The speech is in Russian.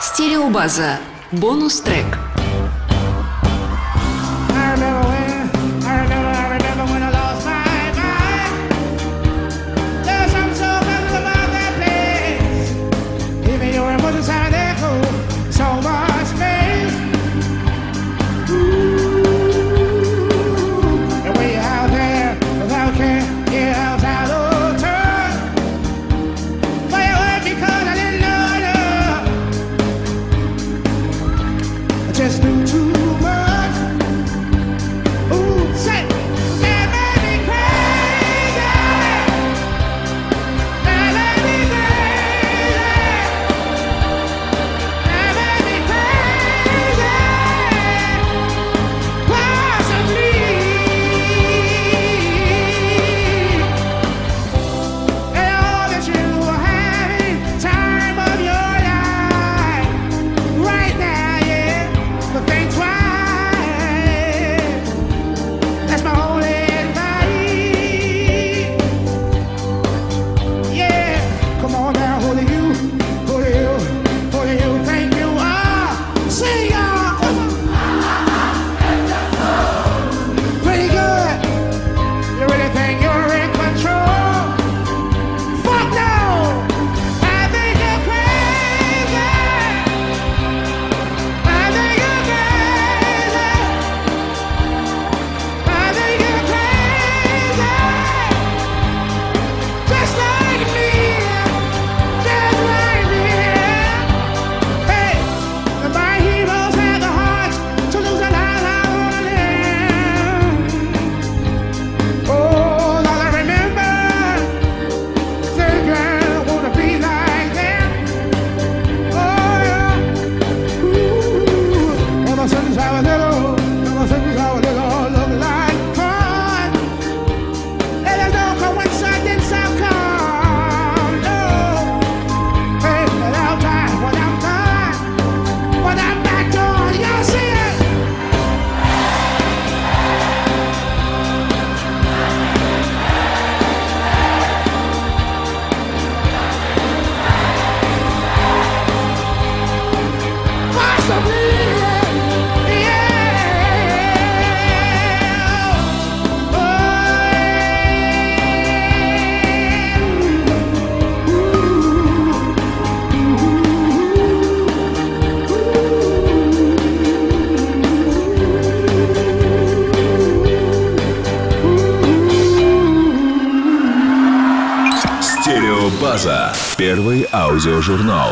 Стереобаза. Бонус-трек. I Стереобаза. Первый аудиожурнал